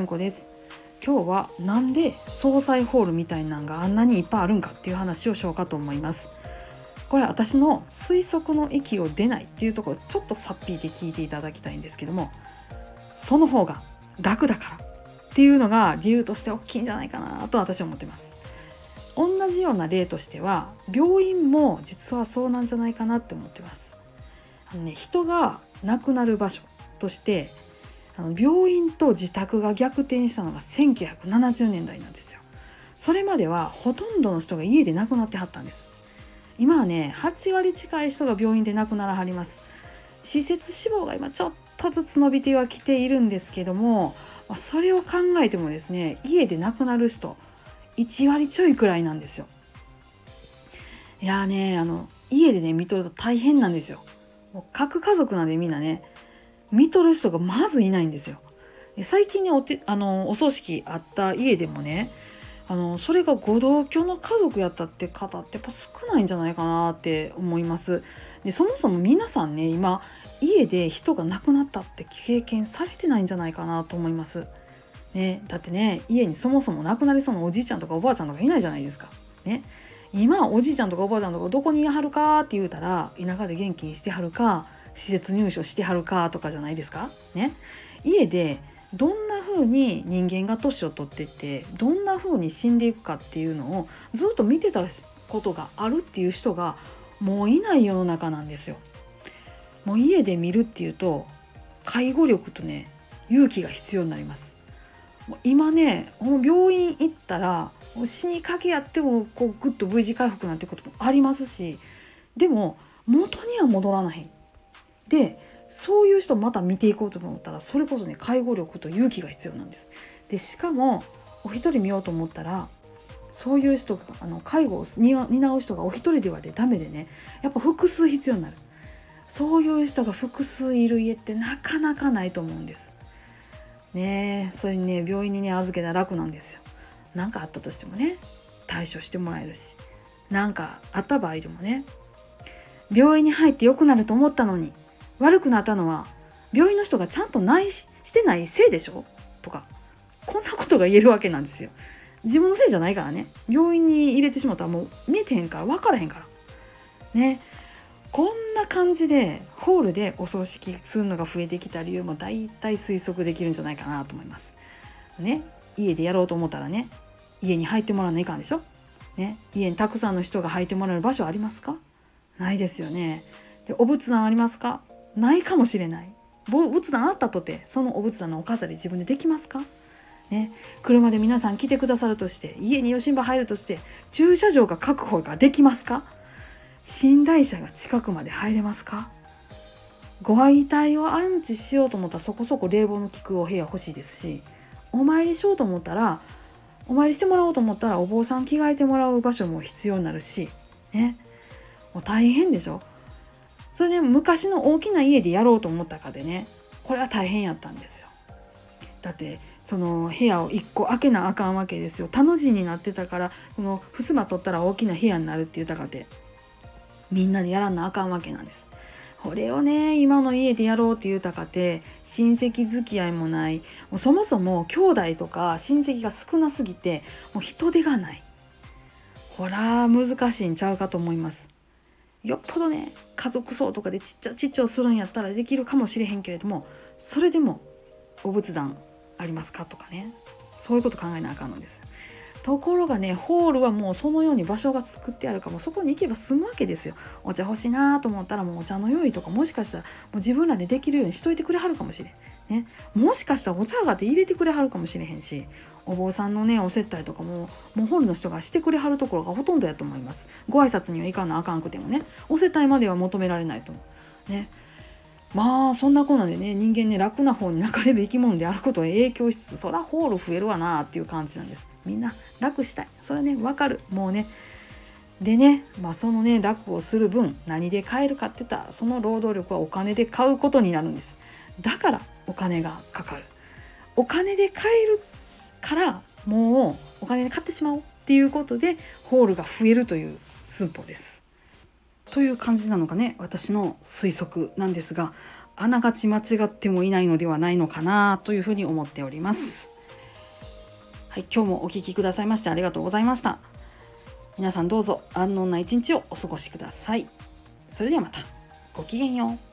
純子です。今日はなんで総裁ホールみたいなんがあんなにいっぱいあるんかっていう話をしようかと思います。これ私の推測の域を出ないっていうところちょっとさっぴいて聞いていただきたいんですけどもその方が楽だからっていうのが理由として大きいんじゃないかなと私は思ってます。同じような例としては病院も実はそうなんじゃないかなって思ってますあのね人が亡くなる場所としてあの病院と自宅が逆転したのが1970年代なんですよ。それまではほとんどの人が家で亡くなってはったんです。今はね8割近い人が病院で亡くならはります。施設死亡が今ちょっとずつ伸びてはきているんですけどもそれを考えてもですね家で亡くなる人1割ちょいくらいなんですよ。いやーねあの家でね見とると大変なんですよ。もう各家族なんでみんなね。見とる人がまずいないんですよ。最近ねおてあのお葬式あった家でもねあのそれがご同居の家族やったって方ってやっぱ少ないんじゃないかなって思います。でそもそも皆さんね今家で人が亡くなったって経験されてないんじゃないかなと思います。ね、だってね家にそもそも亡くなりそうなおじいちゃんとかおばあちゃんとかいないじゃないですか。ね、今おじいちゃんとかおばあちゃんとかどこにいはるかって言うたら田舎で元気にしてはるか施設入所してはるかとかじゃないですか？ね、家でどんな風に人間が年を取ってってどんな風に死んでいくかっていうのをずっと見てたことがあるっていう人がもういない世の中なんですよ。もう家で見るっていうと介護力とね勇気が必要になります。もう今ね病院行ったら死にかけやってもこうグッと V 字回復なんてこともありますしでも元には戻らないでそういう人また見ていこうと思ったらそれこそね介護力と勇気が必要なんです。でしかもお一人見ようと思ったらそういう人があの介護を担う人がお一人ではでダメでねやっぱ複数必要になる。そういう人が複数いる家ってなかなかないと思うんです。ねそれにね病院にね預けたら楽なんですよ。何かあったとしてもね対処してもらえるし。何かあった場合でもね病院に入って良くなると思ったのに悪くなったのは病院の人がちゃんとないしてないせいでしょ？とかこんなことが言えるわけなんですよ。自分のせいじゃないからね。病院に入れてしまったらもう見えてへんから分からへんから。ね。こんな感じでホールでお葬式するのが増えてきた理由も大体推測できるんじゃないかなと思います。ね。家でやろうと思ったらね家に入ってもらわないかんでしょ、ね、家にたくさんの人が入ってもらえる場所ありますか？ないですよね。でお仏壇ありますか？ないかもしれない。仏壇あったとてそのお仏壇のお飾り自分でできますか？ね、車で皆さん来てくださるとして家に余震場入るとして駐車場が確保ができますか？寝台車が近くまで入れますか？ご遺体を安置しようと思ったらそこそこ冷房の効くお部屋欲しいですしお参りしようと思ったらお参りしてもらおうと思ったらお坊さん着替えてもらう場所も必要になるしね。もう大変でしょ？それで昔の大きな家でやろうと思ったかでねこれは大変やったんですよ。だってその部屋を1個開けなあかんわけですよ。田の字になってたからその襖取ったら大きな部屋になるっていうたかでみんなでやらなあかんわけなんです。これをね今の家でやろうって言うたかて親戚付き合いもない。もうそもそも兄弟とか親戚が少なすぎてもう人手がない。ほら難しいんちゃうかと思います。よっぽどね家族葬とかでちっちゃちっちゃをするんやったらできるかもしれへんけれどもそれでもお仏壇ありますかとかねそういうこと考えなあかんのです。ところがねホールはもうそのように場所が作ってあるかもそこに行けば済むわけですよ。お茶欲しいなと思ったらもうお茶の用意とかもしかしたらもう自分らでできるようにしといてくれはるかもしれん、ね、もしかしたらお茶がって入れてくれはるかもしれへんしお坊さんのねお接待とかももうホールの人がしてくれはるところがほとんどやと思います。ご挨拶には行かなあかんくてもねお接待までは求められないと思う。ね。まあそんなこんなでね人間ね楽な方に流れる生き物であることを影響しつつそらホール増えるわなっていう感じなんです。みんな楽したい。それねわかる。もうね。でね、まあ、そのね楽をする分何で買えるかって言ったらその労働力はお金で買うことになるんです。だからお金がかかる。お金で買えるからもうお金で買ってしまおうっていうことでホールが増えるという寸法です。という感じなのがね私の推測なんですがあながち間違ってもいないのではないのかなというふうに思っております。はい今日もお聴きくださいましてありがとうございました。皆さんどうぞ安穏な一日をお過ごしください。それではまた。ごきげんよう。